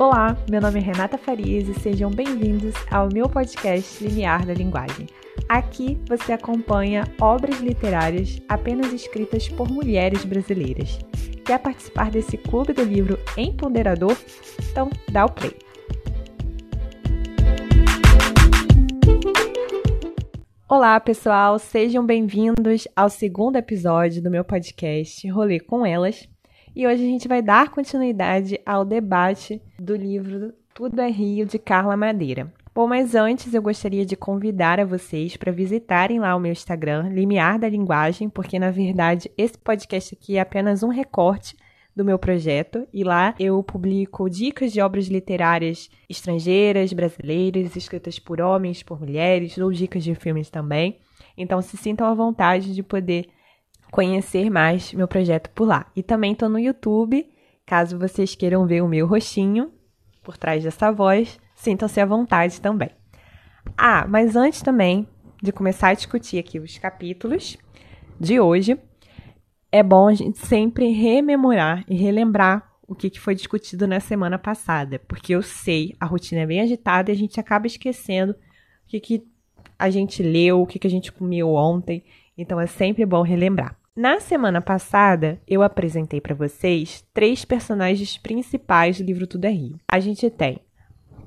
Olá, meu nome é Renata Farias e sejam bem-vindos ao meu podcast Limiar da Linguagem. Aqui você acompanha obras literárias apenas escritas por mulheres brasileiras. Quer participar desse clube do livro empoderador? Então dá o play. Olá, pessoal, sejam bem-vindos ao segundo episódio do meu podcast Rolê com Elas. E hoje a gente vai dar continuidade ao debate do livro Tudo é Rio de Carla Madeira. Bom, mas antes eu gostaria de convidar a vocês para visitarem lá o meu Instagram, Limiar da Linguagem, porque na verdade esse podcast aqui é apenas um recorte do meu projeto e lá eu publico dicas de obras literárias estrangeiras, brasileiras, escritas por homens, por mulheres, ou dicas de filmes também. Então se sintam à vontade de poder conhecer mais meu projeto por lá. E também estou no YouTube, caso vocês queiram ver o meu rostinho por trás dessa voz, sintam-se à vontade também. Ah, mas antes também de começar a discutir aqui os capítulos de hoje, é bom a gente sempre rememorar e relembrar o que foi discutido na semana passada, porque eu sei, a rotina é bem agitada e a gente acaba esquecendo o que, a gente leu, o que, que a gente comeu ontem, então é sempre bom relembrar. Na semana passada, eu apresentei para vocês três personagens principais do livro Tudo é Rio. A gente tem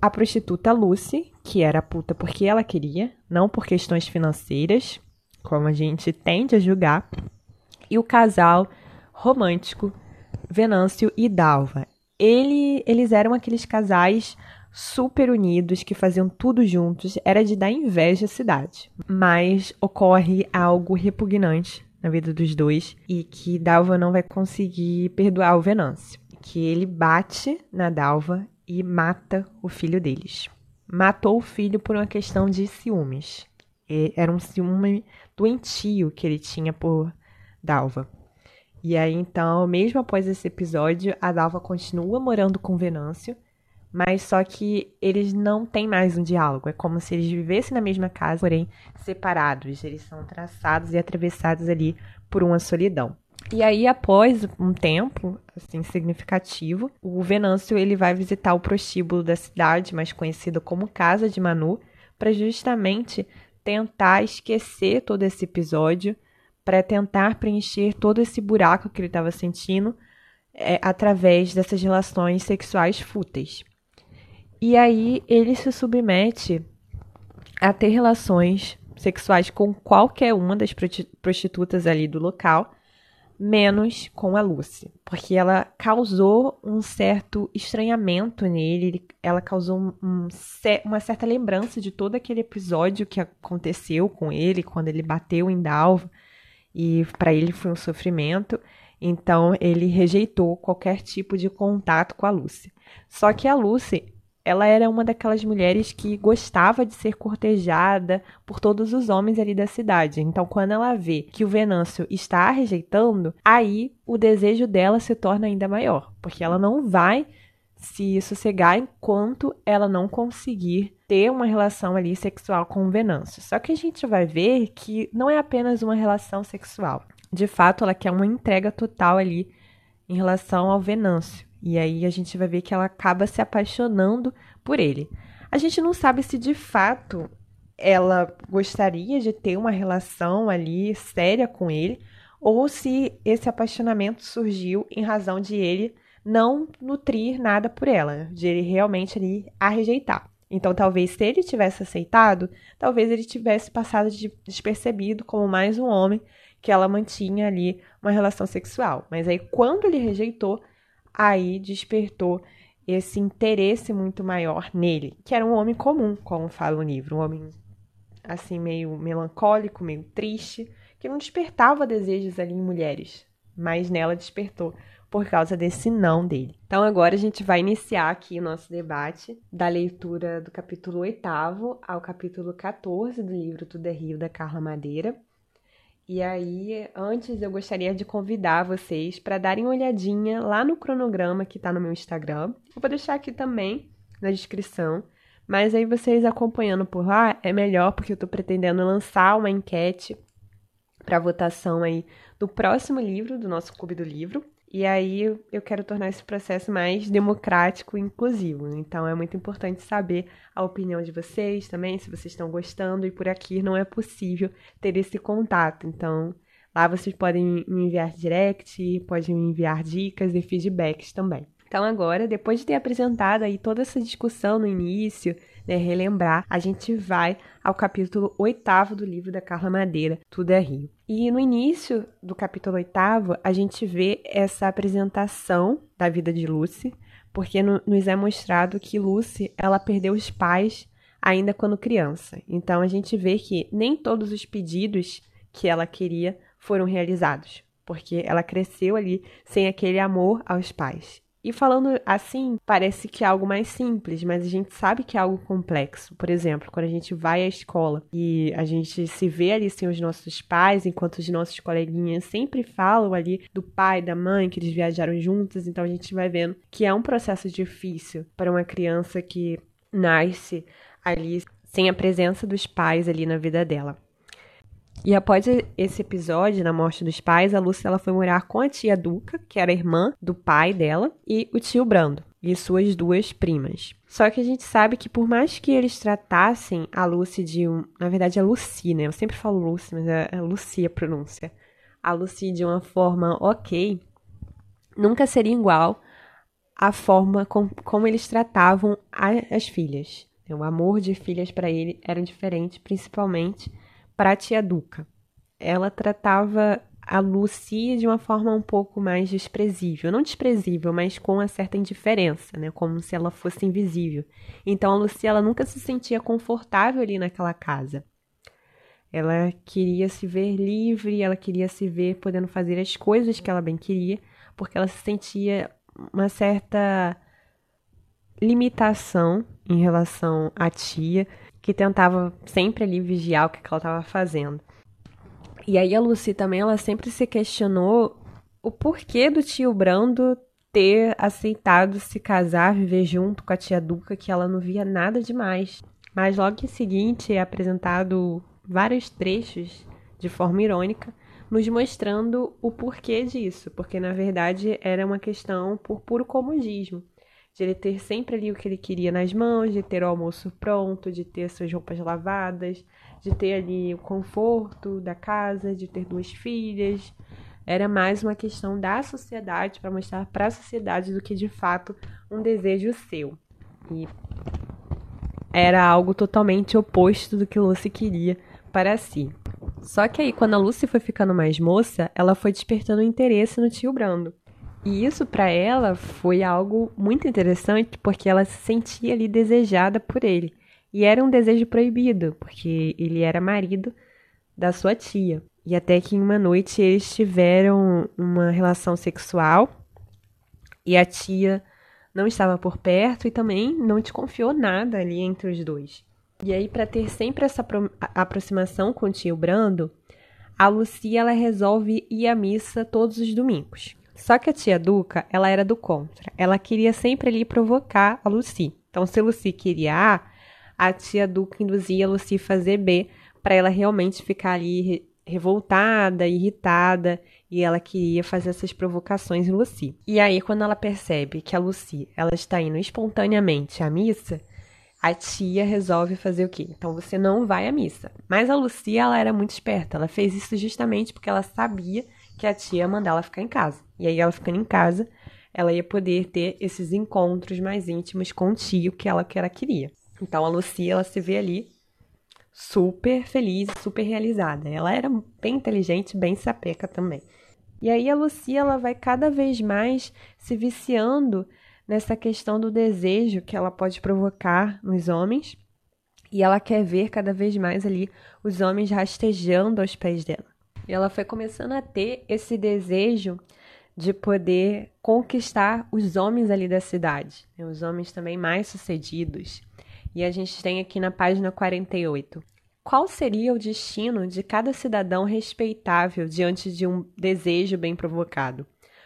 a prostituta Lucy, que era puta porque ela queria, não por questões financeiras, como a gente tende a julgar, e o casal romântico Venâncio e Dalva. Ele, eles eram aqueles casais super unidos que faziam tudo juntos, era de dar inveja à cidade. Mas ocorre algo repugnante na vida dos dois e que Dalva não vai conseguir perdoar o Venâncio. Que ele bate na Dalva e mata o filho deles. Matou o filho por uma questão de ciúmes. Era um ciúme doentio que ele tinha por Dalva. E aí, então, mesmo após esse episódio, a Dalva continua morando com Venâncio mas só que eles não têm mais um diálogo. É como se eles vivessem na mesma casa, porém separados. Eles são traçados e atravessados ali por uma solidão. E aí, após um tempo, assim, significativo, o Venâncio ele vai visitar o prostíbulo da cidade, mais conhecido como Casa de Manu, para justamente tentar esquecer todo esse episódio, para tentar preencher todo esse buraco que ele estava sentindo é, através dessas relações sexuais fúteis. E aí ele se submete a ter relações sexuais com qualquer uma das prostitutas ali do local, menos com a Lucy, porque ela causou um certo estranhamento nele, ela causou um, um, uma certa lembrança de todo aquele episódio que aconteceu com ele quando ele bateu em Dalva e para ele foi um sofrimento. Então ele rejeitou qualquer tipo de contato com a Lucy. Só que a Lucy ela era uma daquelas mulheres que gostava de ser cortejada por todos os homens ali da cidade. Então, quando ela vê que o Venâncio está rejeitando, aí o desejo dela se torna ainda maior, porque ela não vai se sossegar enquanto ela não conseguir ter uma relação ali sexual com o Venâncio. Só que a gente vai ver que não é apenas uma relação sexual. De fato, ela quer uma entrega total ali em relação ao Venâncio. E aí a gente vai ver que ela acaba se apaixonando por ele. A gente não sabe se de fato ela gostaria de ter uma relação ali séria com ele ou se esse apaixonamento surgiu em razão de ele não nutrir nada por ela, de ele realmente ali a rejeitar. Então, talvez se ele tivesse aceitado, talvez ele tivesse passado despercebido como mais um homem que ela mantinha ali uma relação sexual. Mas aí, quando ele rejeitou, aí despertou esse interesse muito maior nele, que era um homem comum, como fala o livro, um homem assim meio melancólico, meio triste, que não despertava desejos ali em mulheres, mas nela despertou por causa desse não dele. Então agora a gente vai iniciar aqui o nosso debate da leitura do capítulo 8 ao capítulo 14 do livro Tudo é Rio da Carla Madeira. E aí, antes eu gostaria de convidar vocês para darem uma olhadinha lá no cronograma que está no meu Instagram. Eu vou deixar aqui também na descrição. Mas aí vocês acompanhando por lá é melhor, porque eu estou pretendendo lançar uma enquete para votação aí do próximo livro do nosso Clube do Livro. E aí eu quero tornar esse processo mais democrático e inclusivo. Então é muito importante saber a opinião de vocês também, se vocês estão gostando, e por aqui não é possível ter esse contato. Então lá vocês podem me enviar direct, podem me enviar dicas e feedbacks também. Então agora, depois de ter apresentado aí toda essa discussão no início, né, relembrar, a gente vai ao capítulo oitavo do livro da Carla Madeira, Tudo é Rio. E no início do capítulo oitavo, a gente vê essa apresentação da vida de Lucy, porque no, nos é mostrado que Lucy, ela perdeu os pais ainda quando criança. Então a gente vê que nem todos os pedidos que ela queria foram realizados, porque ela cresceu ali sem aquele amor aos pais. E falando assim, parece que é algo mais simples, mas a gente sabe que é algo complexo. Por exemplo, quando a gente vai à escola e a gente se vê ali sem os nossos pais, enquanto os nossos coleguinhas sempre falam ali do pai, da mãe, que eles viajaram juntos, então a gente vai vendo que é um processo difícil para uma criança que nasce ali sem a presença dos pais ali na vida dela. E após esse episódio, na morte dos pais, a Lúcia ela foi morar com a tia Duca, que era irmã do pai dela, e o tio Brando, e suas duas primas. Só que a gente sabe que por mais que eles tratassem a Lucy de um... Na verdade, é Lucy, né? Eu sempre falo Lucy, mas é, é Lucy a pronúncia. A Lucy de uma forma ok, nunca seria igual à forma com, como eles tratavam a, as filhas. O amor de filhas para ele era diferente, principalmente para tia Duca. Ela tratava a Lucy de uma forma um pouco mais desprezível. Não desprezível, mas com uma certa indiferença, né? Como se ela fosse invisível. Então a Lucy ela nunca se sentia confortável ali naquela casa. Ela queria se ver livre, ela queria se ver podendo fazer as coisas que ela bem queria, porque ela se sentia uma certa limitação em relação à tia, que tentava sempre ali vigiar o que ela estava fazendo. E aí a Lucy também, ela sempre se questionou o porquê do tio Brando ter aceitado se casar, viver junto com a tia Duca, que ela não via nada demais. Mas logo em seguinte é apresentado vários trechos de forma irônica, nos mostrando o porquê disso, porque na verdade era uma questão por puro comodismo de ele ter sempre ali o que ele queria nas mãos, de ter o almoço pronto, de ter suas roupas lavadas, de ter ali o conforto da casa, de ter duas filhas. Era mais uma questão da sociedade para mostrar para a sociedade do que de fato um desejo seu. E era algo totalmente oposto do que Lucy queria para si. Só que aí, quando a Lucy foi ficando mais moça, ela foi despertando interesse no tio Brando. E isso para ela foi algo muito interessante porque ela se sentia ali desejada por ele. E era um desejo proibido, porque ele era marido da sua tia. E até que em uma noite eles tiveram uma relação sexual e a tia não estava por perto e também não desconfiou nada ali entre os dois. E aí, para ter sempre essa aproximação com o tio Brando, a Lucia ela resolve ir à missa todos os domingos. Só que a tia Duca, ela era do contra. Ela queria sempre ali provocar a Lucy. Então, se a Lucy queria A, a tia Duca induzia a Lucy a fazer B, para ela realmente ficar ali re revoltada, irritada, e ela queria fazer essas provocações em Lucy. E aí, quando ela percebe que a Lucy, ela está indo espontaneamente à missa, a tia resolve fazer o quê? Então você não vai à missa. Mas a Lucy, ela era muito esperta. Ela fez isso justamente porque ela sabia que a tia ia mandar ela ficar em casa. E aí, ela ficando em casa, ela ia poder ter esses encontros mais íntimos com o tio que ela, que ela queria. Então, a Lucia, ela se vê ali super feliz, super realizada. Ela era bem inteligente, bem sapeca também. E aí, a Lucia, ela vai cada vez mais se viciando nessa questão do desejo que ela pode provocar nos homens. E ela quer ver cada vez mais ali os homens rastejando aos pés dela. E ela foi começando a ter esse desejo de poder conquistar os homens ali da cidade, né? os homens também mais sucedidos. E a gente tem aqui na página 48. Qual seria o destino de cada cidadão respeitável diante de um desejo bem provocado?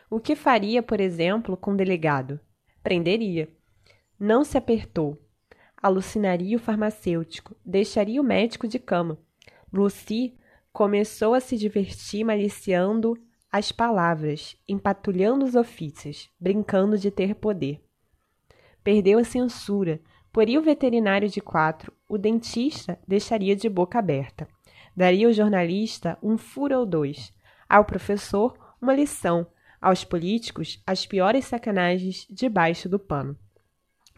O que faria, por exemplo, com um delegado? Prenderia. Não se apertou. Alucinaria o farmacêutico. Deixaria o médico de cama. Lucy começou a se divertir maliciando as palavras, empatulhando os ofícios, brincando de ter poder. Perdeu a censura, poria o veterinário de quatro, o dentista deixaria de boca aberta. Daria ao jornalista um furo ou dois, ao professor uma lição, aos políticos as piores sacanagens debaixo do pano.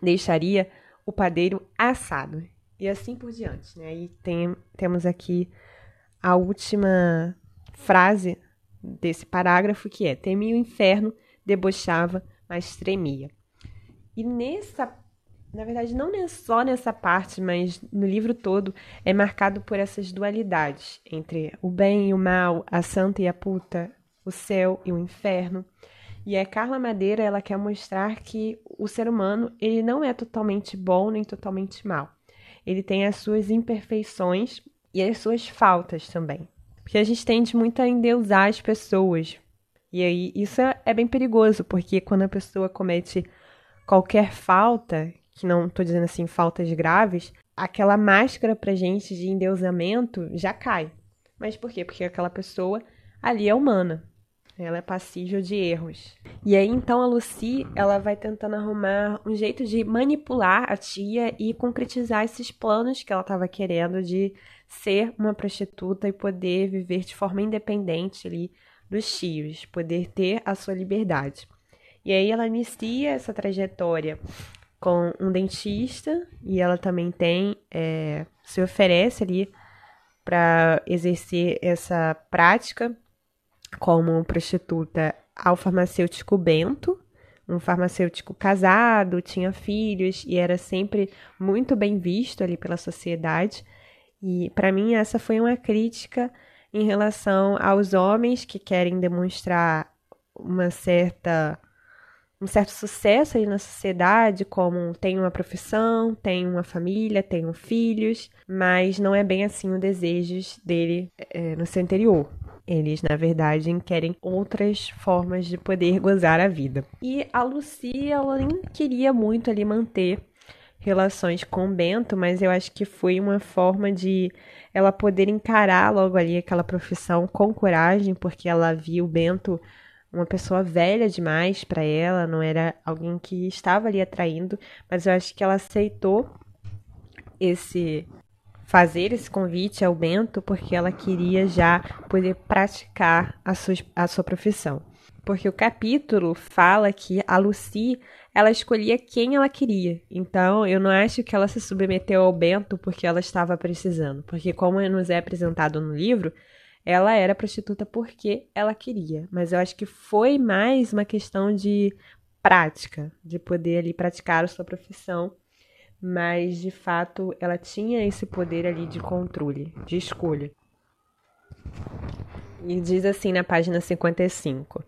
Deixaria o padeiro assado, e assim por diante. Né? E tem, temos aqui a última frase desse parágrafo que é: temia o inferno, debochava, mas tremia. E nessa, na verdade, não é só nessa parte, mas no livro todo é marcado por essas dualidades entre o bem e o mal, a santa e a puta, o céu e o inferno. E a Carla Madeira, ela quer mostrar que o ser humano, ele não é totalmente bom nem totalmente mal. Ele tem as suas imperfeições e as suas faltas também. Porque a gente tende muito a endeusar as pessoas. E aí isso é, é bem perigoso, porque quando a pessoa comete qualquer falta, que não estou dizendo assim faltas graves, aquela máscara pra gente de endeusamento já cai. Mas por quê? Porque aquela pessoa ali é humana. Ela é passível de erros. E aí então a Lucy, ela vai tentando arrumar um jeito de manipular a tia e concretizar esses planos que ela estava querendo de ser uma prostituta e poder viver de forma independente ali dos tios, poder ter a sua liberdade. E aí ela inicia essa trajetória com um dentista e ela também tem é, se oferece ali para exercer essa prática como prostituta ao farmacêutico Bento, um farmacêutico casado, tinha filhos e era sempre muito bem visto ali pela sociedade. E para mim essa foi uma crítica em relação aos homens que querem demonstrar uma certa um certo sucesso aí na sociedade, como tem uma profissão, tem uma família, tem filhos, mas não é bem assim o desejo dele é, no seu interior. Eles, na verdade, querem outras formas de poder gozar a vida. E a Lucy, ela nem queria muito ali manter relações com o Bento, mas eu acho que foi uma forma de ela poder encarar logo ali aquela profissão com coragem, porque ela viu o Bento uma pessoa velha demais para ela, não era alguém que estava ali atraindo, mas eu acho que ela aceitou esse fazer esse convite ao Bento porque ela queria já poder praticar a sua, a sua profissão. Porque o capítulo fala que a Lucy ela escolhia quem ela queria. Então, eu não acho que ela se submeteu ao Bento porque ela estava precisando. Porque, como nos é apresentado no livro, ela era prostituta porque ela queria. Mas eu acho que foi mais uma questão de prática, de poder ali praticar a sua profissão. Mas, de fato, ela tinha esse poder ali de controle, de escolha. E diz assim na página 55.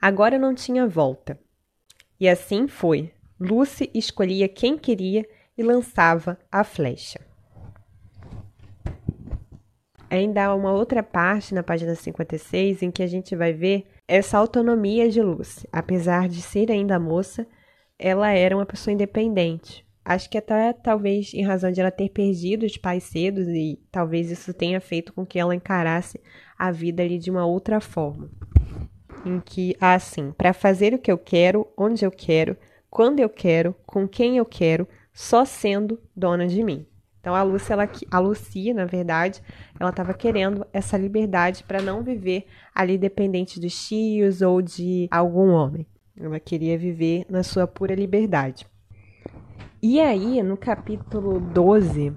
Agora não tinha volta. E assim foi. Lucy escolhia quem queria e lançava a flecha. Ainda há uma outra parte na página 56 em que a gente vai ver essa autonomia de Lucy. Apesar de ser ainda moça, ela era uma pessoa independente. Acho que até talvez em razão de ela ter perdido os pais cedo e talvez isso tenha feito com que ela encarasse a vida ali de uma outra forma em que há assim, para fazer o que eu quero, onde eu quero, quando eu quero, com quem eu quero, só sendo dona de mim. Então a Lúcia, ela, a Lucia, na verdade, ela estava querendo essa liberdade para não viver ali dependente dos tios ou de algum homem. Ela queria viver na sua pura liberdade. E aí, no capítulo 12,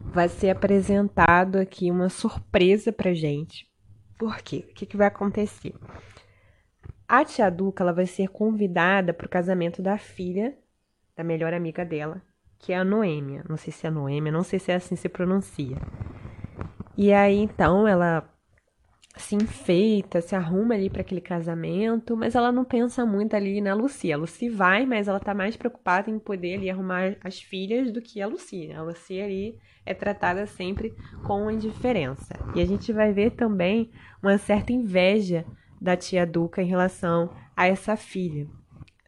vai ser apresentado aqui uma surpresa pra gente. Por quê? O que, que vai acontecer? A tia Duca ela vai ser convidada para o casamento da filha da melhor amiga dela, que é a Noêmia. Não sei se é Noêmia, não sei se é assim se pronuncia. E aí então ela se enfeita, se arruma ali para aquele casamento, mas ela não pensa muito ali na Lucia. A Lucy vai, mas ela tá mais preocupada em poder ali arrumar as filhas do que a Lucia. A Lucia ali é tratada sempre com indiferença. E a gente vai ver também uma certa inveja da tia Duca em relação a essa filha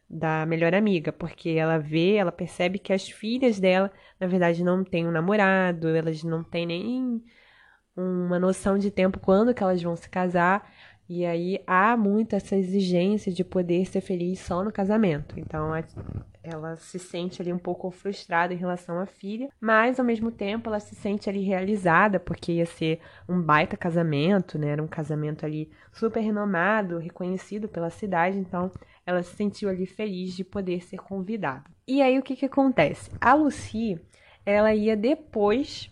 da melhor amiga, porque ela vê, ela percebe que as filhas dela, na verdade, não têm um namorado, elas não têm nem uma noção de tempo quando que elas vão se casar, E aí há muito essa exigência de poder ser feliz só no casamento. Então ela se sente ali um pouco frustrada em relação à filha, mas ao mesmo tempo ela se sente ali realizada, porque ia ser um baita casamento, né? Era um casamento ali super renomado, reconhecido pela cidade, então ela se sentiu ali feliz de poder ser convidada. E aí o que que acontece? A Lucy, ela ia depois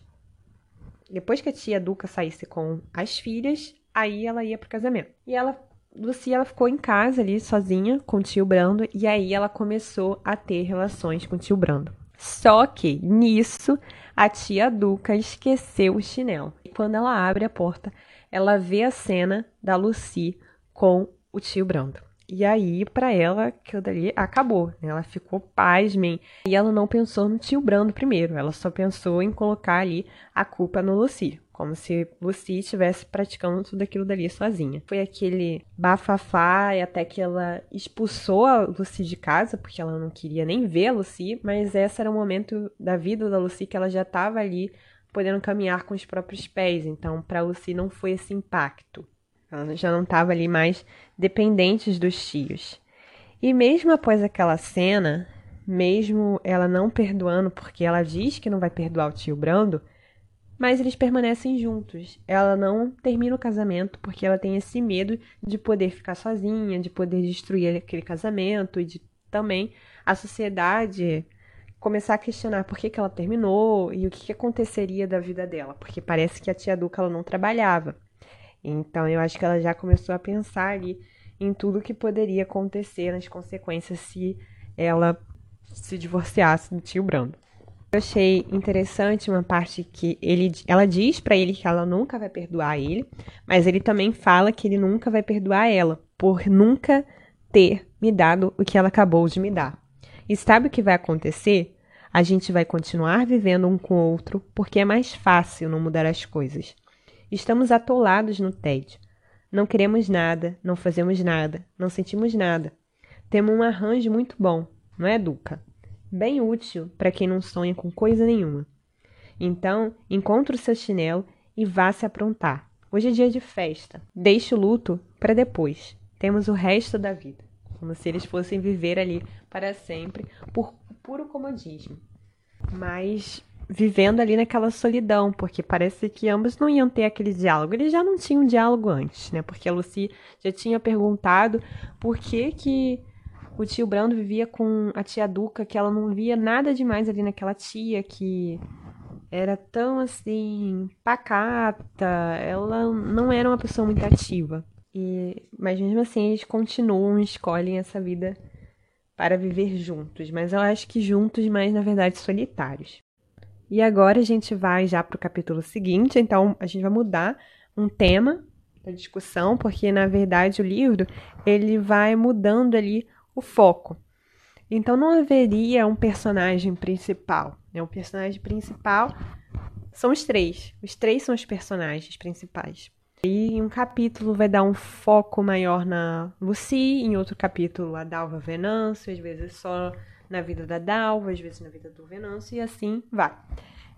depois que a tia Duca saísse com as filhas, Aí ela ia pro casamento. E ela, Lucia, ela ficou em casa ali sozinha com o tio Brando e aí ela começou a ter relações com o tio Brando. Só que nisso a tia Duca esqueceu o chinelo. E quando ela abre a porta, ela vê a cena da Lucy com o tio Brando. E aí, para ela, aquilo dali acabou. Né? Ela ficou pasmem. E ela não pensou no tio Brando primeiro. Ela só pensou em colocar ali a culpa no Lucy. Como se Lucy estivesse praticando tudo aquilo dali sozinha. Foi aquele bafafá e até que ela expulsou a Lucy de casa, porque ela não queria nem ver a Lucy, mas esse era o momento da vida da Lucy que ela já estava ali podendo caminhar com os próprios pés. Então, para Lucy não foi esse impacto. Ela já não estava ali mais dependente dos tios. E mesmo após aquela cena, mesmo ela não perdoando, porque ela diz que não vai perdoar o tio Brando, mas eles permanecem juntos. Ela não termina o casamento porque ela tem esse medo de poder ficar sozinha, de poder destruir aquele casamento e de também a sociedade começar a questionar por que, que ela terminou e o que, que aconteceria da vida dela, porque parece que a tia Duca ela não trabalhava. Então eu acho que ela já começou a pensar ali em tudo que poderia acontecer nas consequências se ela se divorciasse do tio Brando. Eu achei interessante uma parte que ele, ela diz para ele que ela nunca vai perdoar ele, mas ele também fala que ele nunca vai perdoar ela por nunca ter me dado o que ela acabou de me dar. E sabe o que vai acontecer? A gente vai continuar vivendo um com o outro porque é mais fácil não mudar as coisas. Estamos atolados no tédio. Não queremos nada, não fazemos nada, não sentimos nada. Temos um arranjo muito bom, não é, Duca? bem útil para quem não sonha com coisa nenhuma. Então, encontre o seu chinelo e vá se aprontar. Hoje é dia de festa. Deixe o luto para depois. Temos o resto da vida. Como se eles fossem viver ali para sempre por puro comodismo. Mas vivendo ali naquela solidão, porque parece que ambos não iam ter aquele diálogo. Eles já não tinham diálogo antes, né? Porque a Lucy já tinha perguntado por que que o tio Brando vivia com a tia Duca, que ela não via nada demais ali naquela tia, que era tão assim, pacata, ela não era uma pessoa muito ativa. E, mas mesmo assim, eles continuam, escolhem essa vida para viver juntos, mas eu acho que juntos, mas na verdade solitários. E agora a gente vai já para o capítulo seguinte, então a gente vai mudar um tema da discussão, porque na verdade o livro ele vai mudando ali o foco. Então não haveria um personagem principal. Né? O personagem principal são os três. Os três são os personagens principais. E um capítulo vai dar um foco maior na Lucy, em outro capítulo a Dalva Venâncio, às vezes só na vida da Dalva, às vezes na vida do Venâncio, e assim vai.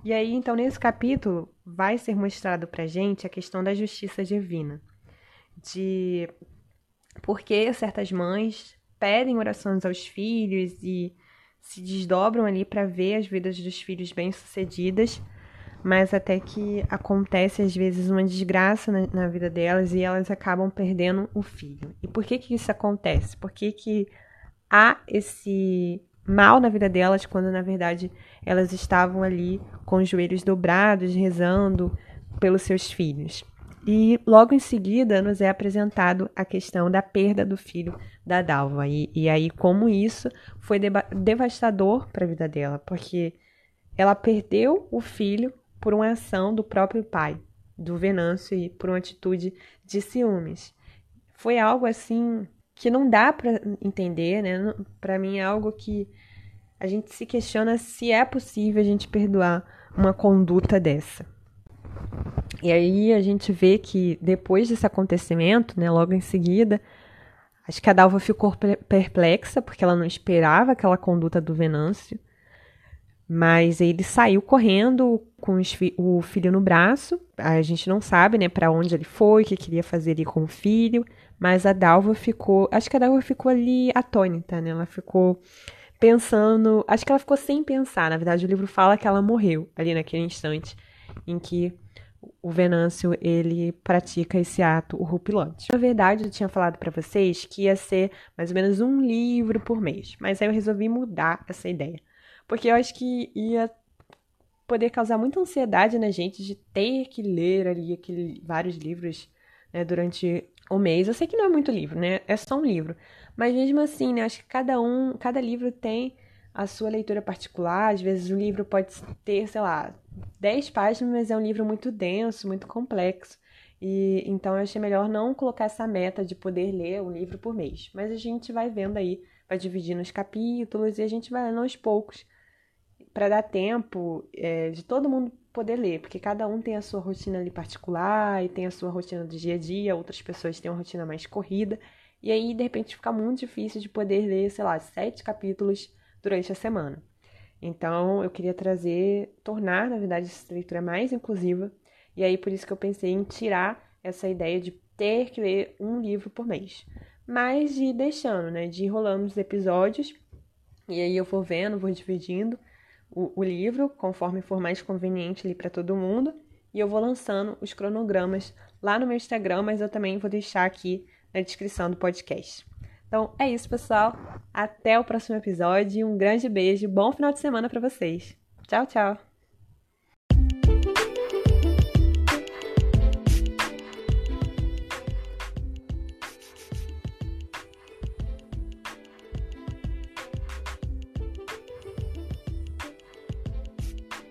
E aí, então, nesse capítulo, vai ser mostrado pra gente a questão da justiça divina. De por que certas mães pedem orações aos filhos e se desdobram ali para ver as vidas dos filhos bem-sucedidas, mas até que acontece às vezes uma desgraça na, na, vida delas e elas acabam perdendo o filho. E por que que isso acontece? Por que que há esse mal na vida delas quando na verdade elas estavam ali com os joelhos dobrados rezando pelos seus filhos? E logo em seguida nos é apresentado a questão da perda do filho da Dalva. E, e aí, como isso foi devastador para a vida dela, porque ela perdeu o filho por uma ação do próprio pai, do Venâncio, e por uma atitude de ciúmes. Foi algo assim que não dá para entender, né? Para mim é algo que a gente se questiona se é possível a gente perdoar uma conduta dessa. E aí a gente vê que depois desse acontecimento, né, logo em seguida, acho que a Dalva ficou perplexa porque ela não esperava aquela conduta do Venâncio. Mas ele saiu correndo com o filho no braço. A gente não sabe, né, para onde ele foi, o que queria fazer ali com o filho. Mas a Dalva ficou. Acho que a Dalva ficou ali atônita, né? Ela ficou pensando. Acho que ela ficou sem pensar. Na verdade, o livro fala que ela morreu ali naquele instante em que o Venâncio ele pratica esse ato horripilante. Na verdade, eu tinha falado para vocês que ia ser mais ou menos um livro por mês, mas aí eu resolvi mudar essa ideia. Porque eu acho que ia poder causar muita ansiedade na gente de ter que ler ali aquele, vários livros né, durante o mês. Eu sei que não é muito livro, né? É só um livro. Mas mesmo assim, né? Acho que cada um, cada livro tem a sua leitura particular. Às vezes o livro pode ter, sei lá, 10 páginas, mas é um livro muito denso, muito complexo. E então eu achei melhor não colocar essa meta de poder ler um livro por mês. Mas a gente vai vendo aí, vai dividindo os capítulos e a gente vai lendo aos poucos para dar tempo é, de todo mundo poder ler, porque cada um tem a sua rotina ali particular e tem a sua rotina do dia a dia, outras pessoas têm uma rotina mais corrida, e aí de repente fica muito difícil de poder ler, sei lá, sete capítulos durante a semana. Então eu queria trazer, tornar, na verdade, essa leitura mais inclusiva, e aí por isso que eu pensei em tirar essa ideia de ter que ler um livro por mês, mas de ir deixando, né, de ir rolando os episódios, e aí eu vou vendo, vou dividindo, o, o livro, conforme for mais conveniente ali para todo mundo. E eu vou lançando os cronogramas lá no meu Instagram, mas eu também vou deixar aqui na descrição do podcast. Então é isso, pessoal. Até o próximo episódio. Um grande beijo. Bom final de semana para vocês. Tchau, tchau.